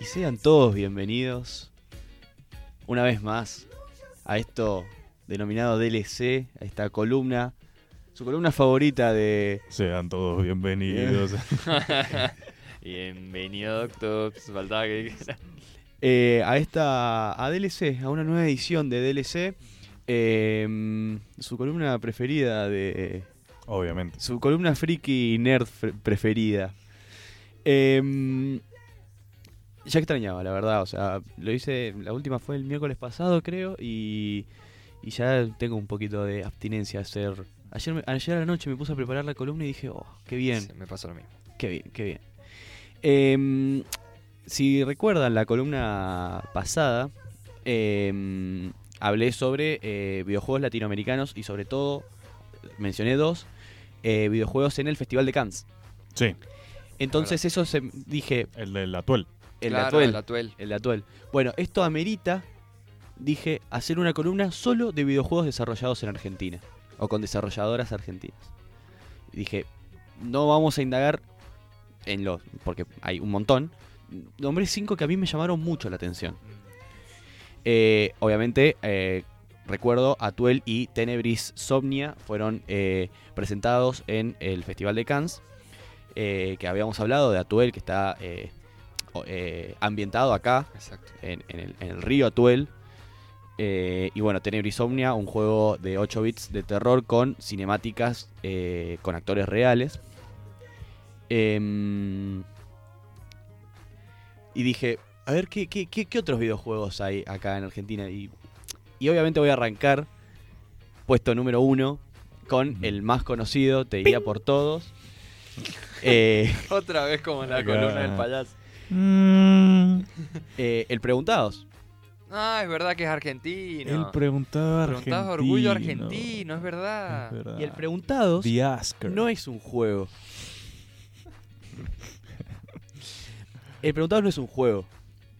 Y sean todos bienvenidos una vez más a esto denominado DLC, a esta columna, su columna favorita de... Sean todos bienvenidos. Bienvenido, Doctor. Faltaba que dijera. eh, a esta a DLC, a una nueva edición de DLC, eh, su columna preferida de Obviamente. su columna friki nerd fre- preferida. Eh, ya extrañaba, la verdad, o sea, lo hice, la última fue el miércoles pasado, creo, y, y ya tengo un poquito de abstinencia a hacer. Ayer, me- ayer a la noche me puse a preparar la columna y dije, oh, qué bien, Sí, me pasó lo mismo. Qué bien, qué bien. Em, si recuerdan la columna pasada, em, hablé sobre eh, videojuegos latinoamericanos y sobre todo mencioné dos eh, videojuegos en el Festival de Cannes. Sí, Entonces eso se dije, el del Atuel. el claro, Atuel, el Atuel. el Atuel. Bueno, esto amerita, dije, hacer una columna solo de videojuegos desarrollados en Argentina o con desarrolladoras argentinas. Dije, no vamos a indagar en los, porque hay un montón. Nombré cinco que a mí me llamaron mucho la atención. Eh, obviamente, eh, recuerdo, Atuel y Tenebris Somnia fueron eh, presentados en el Festival de Cannes, eh, que habíamos hablado de Atuel, que está eh, ambientado acá, en, en el, en el río Atuel. Y bueno, Tenebris Omnia, un juego de 8 bits de terror con cinemáticas con actores reales. Em, y dije, a ver, ¿qué, qué, qué- qué otros videojuegos hay acá en Argentina? Y, y obviamente voy a arrancar puesto número uno con el más conocido, te diría por todos. Eh, Otra vez como en la Acá. columna del payaso. eh, el Preguntados. Ah, es verdad que es argentino. Preguntaba Preguntás argentino. orgullo argentino, es Es verdad. verdad. Y el Preguntados The Asker. no es un juego. El Preguntados no es un juego.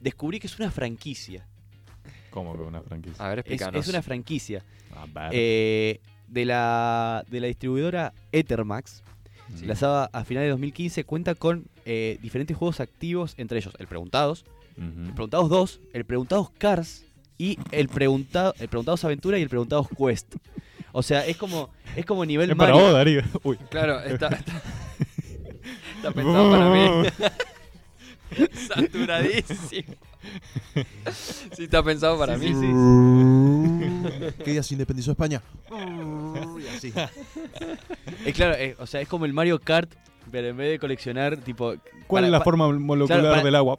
Descubrí que es una franquicia. ¿Cómo que una franquicia? A ver, Es, explícanos. es una franquicia. A ver. Eh, de, la, de la distribuidora Ethermax. Mm. Lanzada a finales de 2015. Cuenta con eh, diferentes juegos activos. Entre ellos el Preguntados. El Preguntados 2. El Preguntados Cars. Y el, preguntado, el Preguntados Aventura y el Preguntados Quest. O sea, es como, es como nivel Es para vos, Darío. Uy. Claro, está, está, está pensado para mí. Saturadísimo. Sí, está pensado para Sí, mí. sí, sí. ¿Qué día se independizó España? Y así. Es claro, eh, o sea, es como el Mario Kart, pero en vez de coleccionar, tipo. ¿Cuál para- es la pa- forma molecular para- del agua?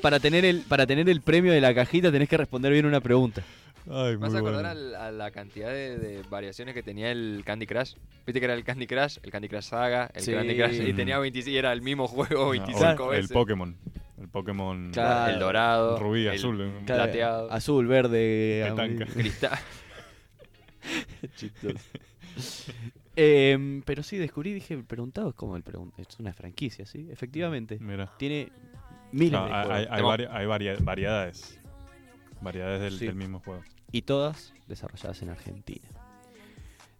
Para tener, el, para tener el premio de la cajita tenés que responder bien una pregunta. Ay, ¿Me vas muy a acordar bueno. al- a la cantidad de, de variaciones que tenía el Candy Crush? Viste que era el Candy Crush, el Candy Crush Saga, el Sí. Candy Crush. Y tenía 26, era el mismo juego No, 25 o el, veces. el Pokémon. El Pokémon Claro. El dorado. rubí, el azul. eh. Claro, Plateado. Azul, verde. Petanca. Cristal. Chistoso. Em, pero sí, descubrí, dije, el preguntado es como el preguntado. Es una franquicia, ¿sí? Efectivamente. Mira. Tiene miles No, de hay, hay, hay vari- hay varia- variedades. Variedades del, Sí. del mismo juego. Y todas desarrolladas en Argentina.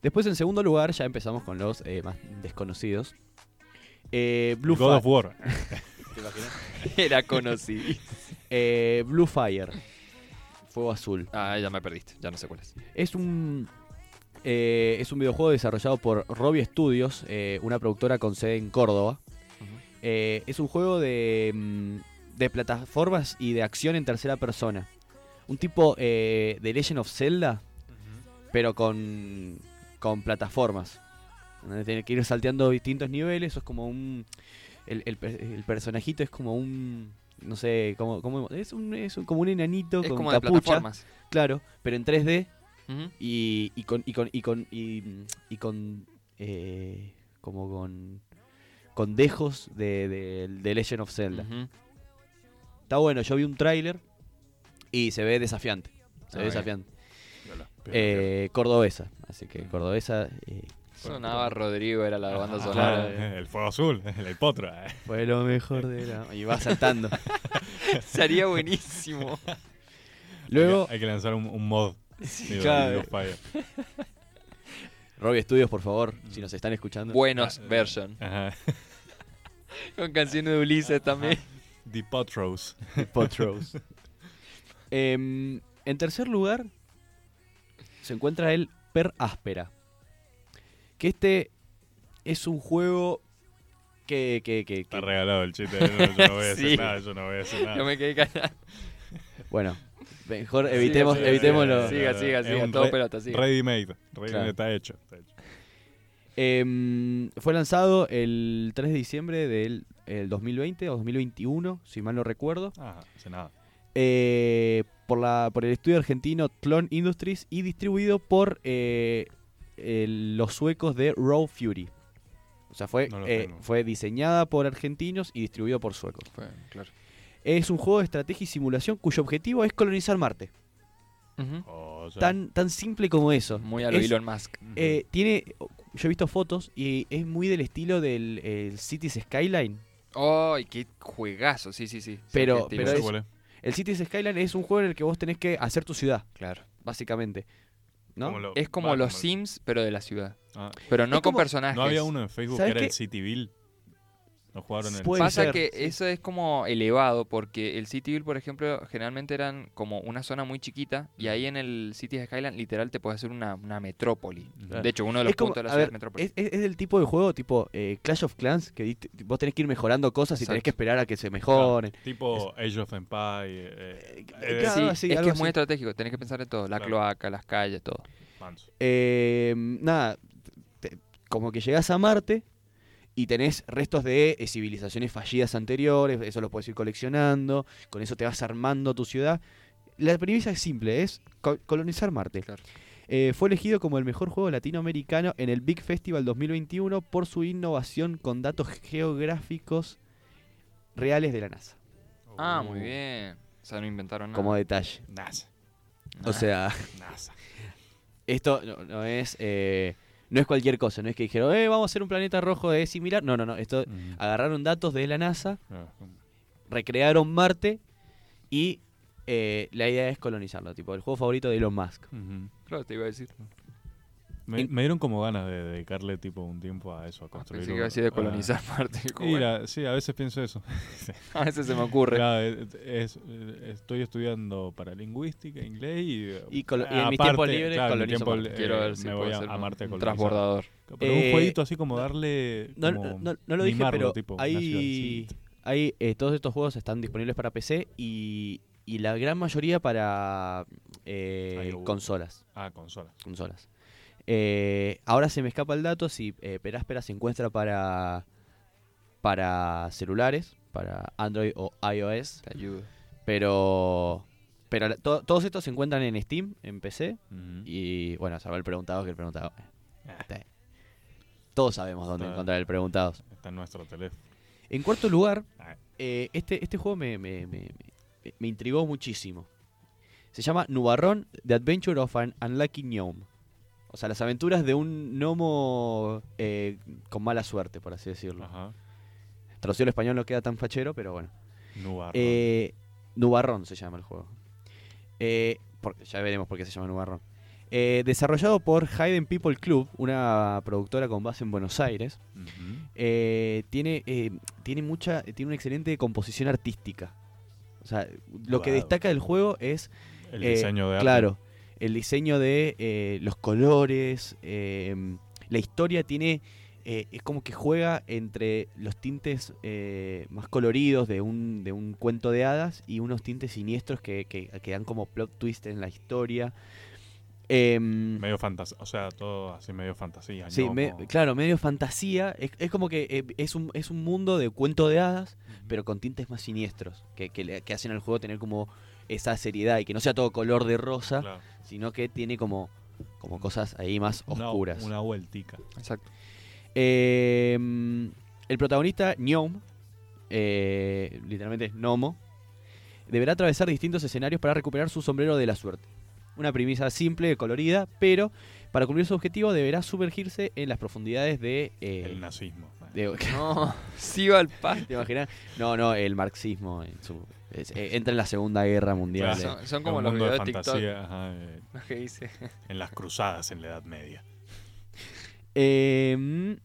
Después, en segundo lugar, ya empezamos con los eh, más desconocidos. Eh, Blue, God Fi- of War. ¿Te imaginas? Era conocido. Eh, Blue Fire. Fuego azul. Ah, ya me perdiste. Ya no sé cuál es. Es un. eh, es un videojuego desarrollado por Robbie Studios, eh, una productora con sede en Córdoba. Eh, es un juego de, mm, de plataformas y de acción en tercera persona. Un tipo eh, de Legend of Zelda, pero con, con plataformas. Donde Tiene que ir salteando distintos niveles. Eso es como un. El, el per- el personajito es como un. No sé, como, como es, un, es un- como un enanito Es con como de plataformas. Claro, pero en 3D Ujú. y, y con y con y con y, y con eh, como con con dejos de, de, de Legend of Zelda. Está bueno, yo vi un tráiler y se ve desafiante. Se Ah, ve bien. desafiante. Eh, cordobesa, así que cordobesa eh, Sonaba Rodrigo, era la banda Ah, sonora. eh, el fuego azul, el potro. eh. fue lo mejor de la y va saltando. Sería buenísimo. Luego Hay que, hay que lanzar un, un mod. claro. Fire. Robbie Studios, por favor, si nos están escuchando. Buenos version. Ajá. Con canciones de Ulises también. The Potros. Potros. Em, en tercer lugar, se encuentra el Per Áspera. Que este es un juego que. que, que- Está que- regalado el chiste. Yo, yo no voy a decir Sí. nada, yo no voy a decir nada. Yo me quedé callado. bueno, mejor evitemos, siga, evitémoslo. siga, siga, siga, un todo re- pelota, siga. Ready made. Ready Claro. made, está hecho. está hecho. Em, fue lanzado el 3 de diciembre del el 2020 o 2021, si mal no recuerdo. Ajá, hace nada. Eh, por, la, por el estudio argentino Clone Industries y distribuido por eh, el- los suecos de Raw Fury. O sea, fue, No eh, fue diseñada por argentinos y distribuido por suecos. Fue, claro. Es un juego de estrategia y simulación cuyo objetivo es colonizar Marte. Oh. Tan, tan simple como eso. Muy a lo Es- Elon Musk. Eh, tiene, yo he visto fotos y es muy del estilo del el Cities Skyline. ¡Ay, qué juegazo! Sí, sí, sí. Sí, Pero- qué pero es. El Cities Skyline es un juego en el que vos tenés que hacer tu ciudad, Claro. básicamente. ¿No? Como lo- Es como va, los como- Sims, pero de la ciudad. Ah, Pero no Es con como- personajes. ¿No había uno en Facebook que ¿Sabes era qué? el Cityville? ¿No jugaron en Puede Pasa ser, que sí. eso es como elevado, porque el Cityville, por ejemplo, generalmente eran como una zona muy chiquita, y ahí en el City Skyline literal te puedes hacer una, una metrópoli. Claro. De hecho, uno de los Es como- puntos de la ciudad ver, es metrópoli. Es, es- es del tipo de juego tipo eh, Clash of Clans que diste- vos tenés que ir mejorando cosas y tenés que esperar a que se mejoren. Tipo Age of Empire. Eh, Eh, eh, claro, sí, así, es algo que es así. muy estratégico, tenés que pensar en todo, la Claro. cloaca, las calles, todo. Eh, nada, te- como que llegás a Marte y tenés restos de eh, civilizaciones fallidas anteriores, eso lo puedes ir coleccionando, con eso te vas armando tu ciudad. La premisa es simple, es co- colonizar Marte. Claro. Eh, fue elegido como el mejor juego latinoamericano en el Big Festival 2021 por su innovación con datos geográficos reales de la NASA, Ah, muy bien. O sea, no inventaron nada. como detalle. NASA. O sea, NASA. esto no, no es eh, no es cualquier cosa, no es que dijeron, eh, vamos a hacer un planeta rojo de similar. No, no, no. Esto Ujú. agarraron datos de la NASA, Ah, recrearon Marte y eh, la idea es colonizarlo. Tipo, el juego favorito de Elon Musk. Claro, te iba a decir. Me, me dieron como ganas de dedicarle tipo un tiempo a eso, a Ah, construir. Pensé que un- iba a decir de colonizar Marte. Y bueno, la- sí, a veces pienso eso. a veces se me ocurre. Claro, es- es- eh, estoy estudiando para lingüística, inglés y... eh, Y colo- y en claro, mi colonizo tiempo, Marte. eh, Quiero ver si me voy a, Marte un transbordador. Pero Eh, un jueguito así como darle... No, como no, no lo dije, mimarlo, pero tipo, hay, hay eh, todos estos juegos están disponibles para PC y, y la gran mayoría para eh, consolas. Ah, consola. consolas. Eh, ahora se me escapa el dato si eh, Peráspera se encuentra para para celulares, para Android o iOS, Te ayudo. pero pero to- todos estos se encuentran en Steam, en PC y bueno, salvo el preguntado que el preguntado. eh, Ah. Todos sabemos dónde Está- encontrar el preguntado. Está en nuestro teléfono. En cuarto lugar, Ah, eh, este, este juego me, me, me- me- me intrigó muchísimo. Se llama Nubarrón, The Adventure of an Unlucky Gnome. O sea, las aventuras de un gnomo eh, con mala suerte, por así decirlo. Ajá. Traducido al español no queda tan fachero, pero bueno. Nubarrón. Eh, Nubarrón se llama el juego. Eh, porque, ya veremos por qué se llama Nubarrón. Eh, desarrollado por Hayden People Club, una productora con base en Buenos Aires. Eh, tiene, eh, tiene mucha, tiene una excelente composición artística. O sea, lo que destaca del juego es, El diseño de arte. claro, el diseño de eh, los colores, eh, la historia tiene, eh, es como que juega entre los tintes eh, más coloridos de un, de un cuento de hadas y unos tintes siniestros que, que, que dan como plot twist en la historia. Em, Medio fantasía. O sea, todo así medio fantasía. Sí, ¿no? me- Como- claro, medio fantasía. Es, es como que es, un, es un mundo de cuento de hadas, pero con tintes más siniestros, que, que hacen al juego tener como esa seriedad y que no sea todo color de rosa, Claro. sino que tiene como, como cosas ahí más Una- oscuras. Una, vueltica. Exacto. Eh, el protagonista, Gnome, eh, literalmente es Gnomo, deberá atravesar distintos escenarios para recuperar su sombrero de la suerte. Una premisa simple, colorida, pero para cumplir su objetivo deberá sumergirse en las profundidades de... eh, El nazismo. de- No, sí va al. ¿Te imaginas? No, no, el marxismo en su- es- eh, entra en la Segunda Guerra Mundial. Claro. eh. Son, son como los mundo de videos de TikTok. fantasía ajá, eh, Los que dice. en las cruzadas en la Edad Media. Eh,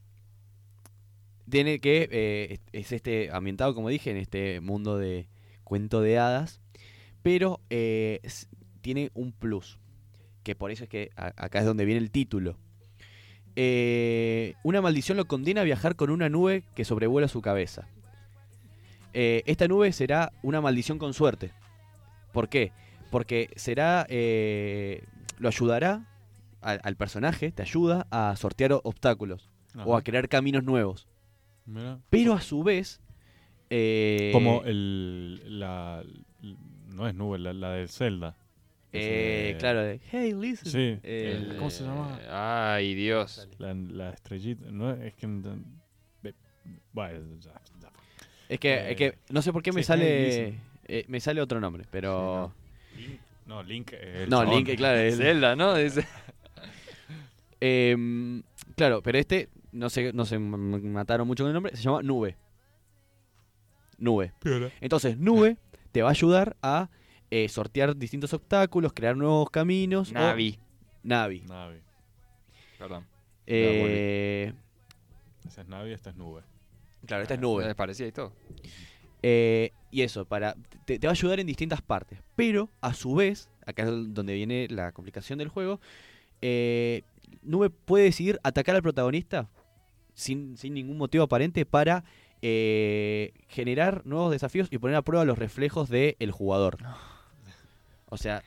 tiene que. eh, es- es este ambientado, como dije, en este mundo de cuento de hadas. Pero eh, tiene un plus. Que por eso es que a- acá es donde viene el título. Eh, una maldición lo condena a viajar con una nube que sobrevuela su cabeza. Eh, esta nube será una maldición con suerte. ¿Por qué? Porque será. eh, lo ayudará al, al personaje, te ayuda a sortear obstáculos o a crear caminos nuevos. Mira. Pero a su vez. eh, Como el. La, no es nube, la, la del Zelda. eh, claro, de, hey, listen. Sí. Eh, el- ¿Cómo se llama? Eh, Ay, Dios. La, la estrellita. No, es que. Bueno, ya, ya. Es, que, eh, es que no sé por qué me sale. eh, me sale otro nombre, pero. Link- no, Link. es el no. Link, claro. es- Zelda, ¿no? Dice. Em, claro, pero este, no sé, no se mataron mucho con el nombre, se llama Nube. Nube. Entonces, Nube te va a ayudar a eh, sortear distintos obstáculos, crear nuevos caminos. o- Navi. Navi. Navi. Perdón. Eh, Esa es Navi, esta es nube. Claro, esta es Nube. Les parecía y todo. Eh, y eso, para te, te va a ayudar en distintas partes. Pero, a su vez, acá es donde viene la complicación del juego, eh, Nube puede decidir atacar al protagonista sin, sin ningún motivo aparente para eh, generar nuevos desafíos y poner a prueba los reflejos del jugador. O sea,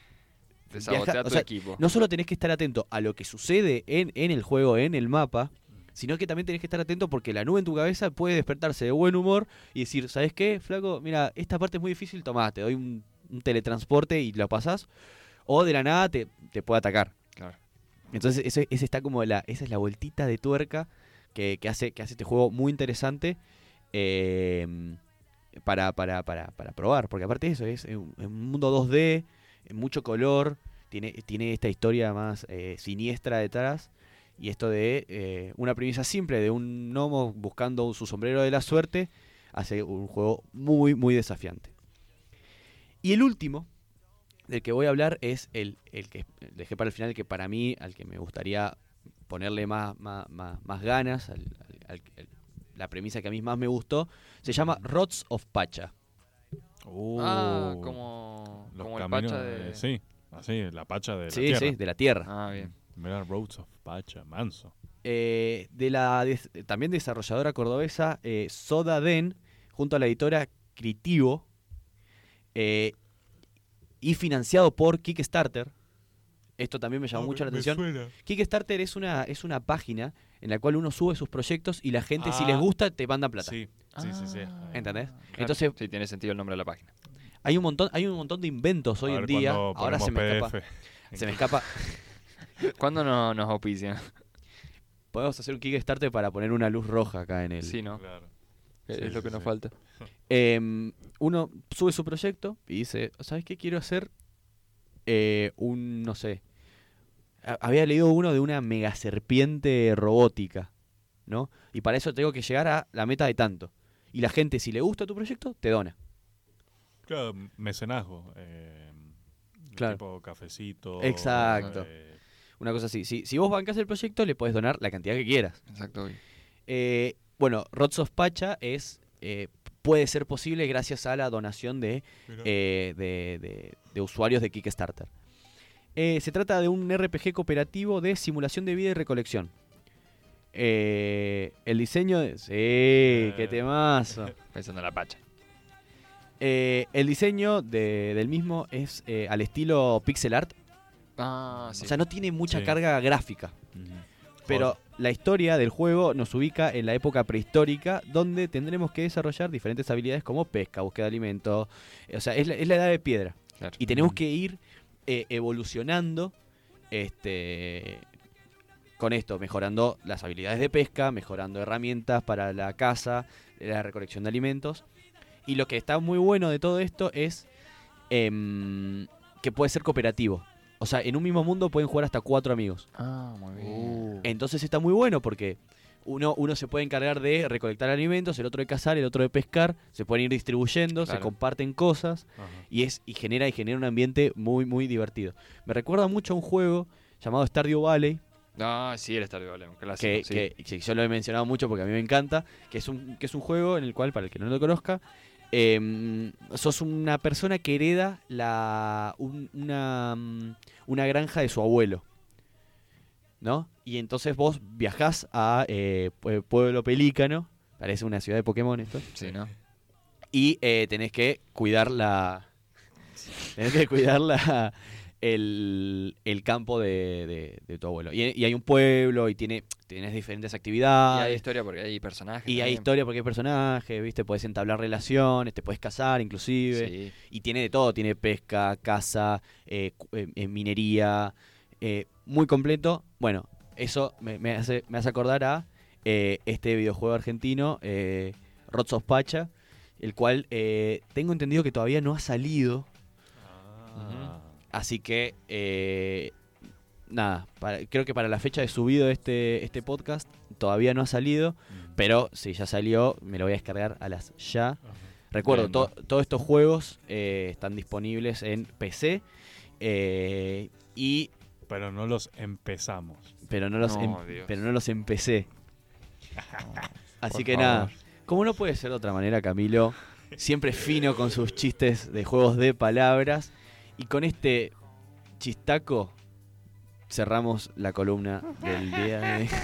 o equipo. no solo tenés que estar atento a lo que sucede en, en el juego, en el mapa, sino que también tenés que estar atento porque la nube en tu cabeza puede despertarse de buen humor y decir, ¿sabes qué, flaco? Mira, esta parte es muy difícil, tomá, te doy un, un teletransporte y lo pasás. O de la nada te, te puede atacar. Claro. Entonces, ese, ese está como la, esa es la vueltita de tuerca que, que hace, que hace este juego muy interesante eh, para, para, para, para probar. Porque aparte de eso, es un, un mundo 2D, en mucho color, tiene, tiene esta historia más eh, siniestra detrás. Y esto de eh, una premisa simple de un gnomo buscando su sombrero de la suerte, hace un juego muy, muy desafiante. Y el último del que voy a hablar es el, el que dejé para el final, que para mí, al que me gustaría ponerle más, más, más, más ganas, al- al- al- al- la premisa que a mí más me gustó, se llama Rods of Pacha. ah, Uh, como, los como el pacha de... sí, así, la pacha de la Sí, tierra. sí, de la tierra. Ah, bien. Mira, Roads of Pacha, manso. Eh, de la des- también desarrolladora cordobesa eh, Soda Den, junto a la editora Critivo, eh, y financiado por Kickstarter. Esto también me llamó mucho la atención. Kickstarter es una, es una página en la cual uno sube sus proyectos y la gente, si les Ah. gusta, te manda plata. Sí, sí, sí, sí. Ah, ¿Entendés? claro. Entonces- Sí, tiene sentido el nombre de la página. Hay un montón, hay un montón de inventos hoy en día. Ahora se me escapa. Se me escapa. ¿Cuándo no, nos auspician? Podemos hacer un Kickstarter para poner una luz roja acá en el. Sí, ¿no? Claro. Es Sí, lo sí, que nos sí. falta. Em, uno sube su proyecto y dice, ¿sabes qué? Quiero hacer eh, un, no sé, había leído uno de una mega serpiente robótica, ¿no? Y para eso tengo que llegar a la meta de tanto. Y la gente, si le gusta tu proyecto, te dona. Claro, mecenazgo. Eh, Claro. Tipo cafecito. Exacto. eh, Una cosa así. Si, si vos bancás el proyecto, le podés donar la cantidad que quieras. Exacto. Eh, bueno, Rods of Pacha es, eh, puede ser posible gracias a la donación de eh, de, de- de usuarios de Kickstarter. Eh, se trata de un RPG cooperativo de simulación de vida y recolección. Eh, el diseño de... Sí, qué temazo. Pensando en la pacha. Eh, el diseño de- del mismo es eh, al estilo pixel art. Ah, sí. O sea, no tiene mucha Sí. carga gráfica. Pero la historia del juego nos ubica en la época prehistórica, donde tendremos que desarrollar diferentes habilidades como pesca, búsqueda de alimentos. O sea, es la, es la edad de piedra. Claro. Y tenemos que ir eh, evolucionando este, con esto, mejorando las habilidades de pesca, mejorando herramientas para la caza, la recolección de alimentos. Y lo que está muy bueno de todo esto es em, que puede ser cooperativo. O sea, en un mismo mundo pueden jugar hasta cuatro amigos. Ah, muy bien. Uh, Entonces está muy bueno porque uno, uno se puede encargar de recolectar alimentos, el otro de cazar, el otro de pescar, se pueden ir distribuyendo, se comparten cosas ajá. y es y genera y genera un ambiente muy muy divertido. Me recuerda mucho a un juego llamado Stardew Valley No, sí, el Stardew Valley, un clásico. que, sí. que- que yo lo he mencionado mucho porque a mí me encanta, que es un, que es un juego en el cual, para el que no lo conozca, em, sos una persona que hereda la, un- una, mm, una granja de su abuelo. ¿No? Y entonces vos viajás a eh, Pue- Pueblo Pelícano, parece una ciudad de Pokémon esto, Sí, ¿no? y eh, tenés que cuidar la. Tenés que cuidar la, el, el campo de, de- de tu abuelo. Y, y hay un pueblo y tiene, tienes diferentes Y actividades. hay historia porque hay personajes. Y hay historia porque hay personajes, ¿viste? Puedes entablar relaciones, te puedes casar inclusive. Sí. Y tiene de todo, tiene pesca, caza, eh, eh, eh, minería, eh, muy completo. Bueno, eso me, me hace, me hace acordar a eh, este videojuego argentino, eh, Rots of Pacha, el cual eh, tengo entendido que todavía no ha salido. Ah. Así que, eh, nada, para- creo que para la fecha de subido de este, este podcast todavía no ha salido, Mm. pero si ya salió, me lo voy a descargar a las ya. Ajá. Recuerdo, to- todos estos juegos eh, están disponibles en PC, eh, y, Pero no los empezamos. pero, no los No, em- pero no los empecé. Así por que favor. nada, como no puede ser de otra manera, Camilo, siempre fino con sus chistes de juegos de palabras, y con este chistaco cerramos la columna del día de...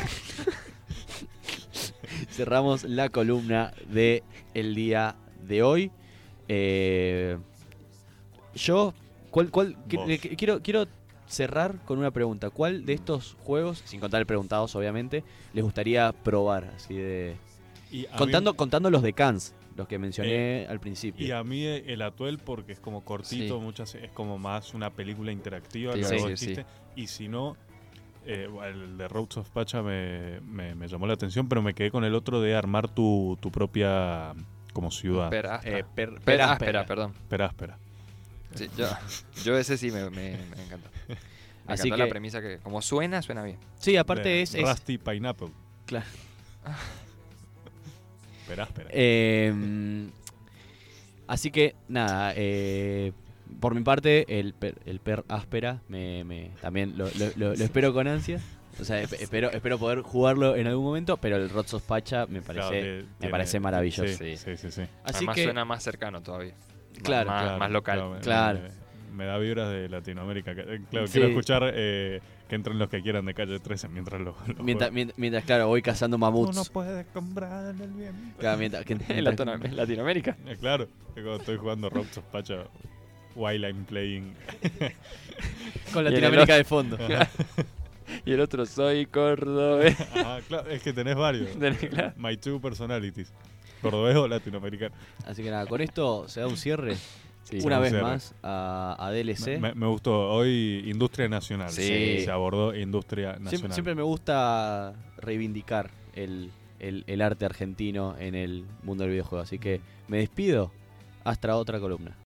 cerramos la columna de el día de hoy. Eh, yo, ¿cuál, cuál, eh, qui- quiero, quiero cerrar con una pregunta. ¿Cuál de estos juegos, sin contar el preguntados obviamente, les gustaría probar? Así de... Y a mí- Contando, contando los de Cans, los que mencioné al y principio. a mí el Atuel porque es como cortito, Sí. muchas es como más una película interactiva. A que sí. Y si no, eh, el de Roads of Pacha me, me- me llamó la atención, pero me quedé con el otro de armar tu, tu propia como ciudad. Per áspera. Eh, per- Per perdón. Espera, espera. Sí, yo, yo ese sí me, me, me encantó. Me Así encantó la que- premisa que, como suena, suena bien. Sí, aparte De es... es- Rusty Pineapple. Claro. Espera, espera. Eh, así que, nada, eh, por mi parte, el per, el per áspera me, me- también lo, lo- lo- lo espero con ansias. O sea, esp- espero, espero poder jugarlo en algún momento, pero el of Pacha me Claro, parece... me parece maravilloso. Sí, sí, sí. sí. Así Además que, suena más cercano todavía. Claro, más, Claro, más local. claro, me- Claro. Me, me da vibras de Latinoamérica. eh, Claro, Sí. quiero escuchar eh, que entren los que quieran de calle 13 mientras lo. lo mientras, mientras, claro, voy cazando Uno mamuts. puede comprar el bien. Claro, mientras- que- mientras- en Latinoamérica. Eh, claro, cuando estoy jugando Road of Pacha while I'm playing. con Latinoamérica de fondo. Y el otro, soy cordobés. Ajá, claro, es que tenés varios. Claro. My two personalities. Cordobés o latinoamericano. Así que nada, con esto se da un cierre Sí, una un vez más a, a DLC. Me, me gustó. Hoy Industria Nacional. Sí. Se abordó Industria Siempre, Nacional. siempre me gusta reivindicar el, el- el arte argentino en el mundo del videojuego. Así que me despido hasta otra columna.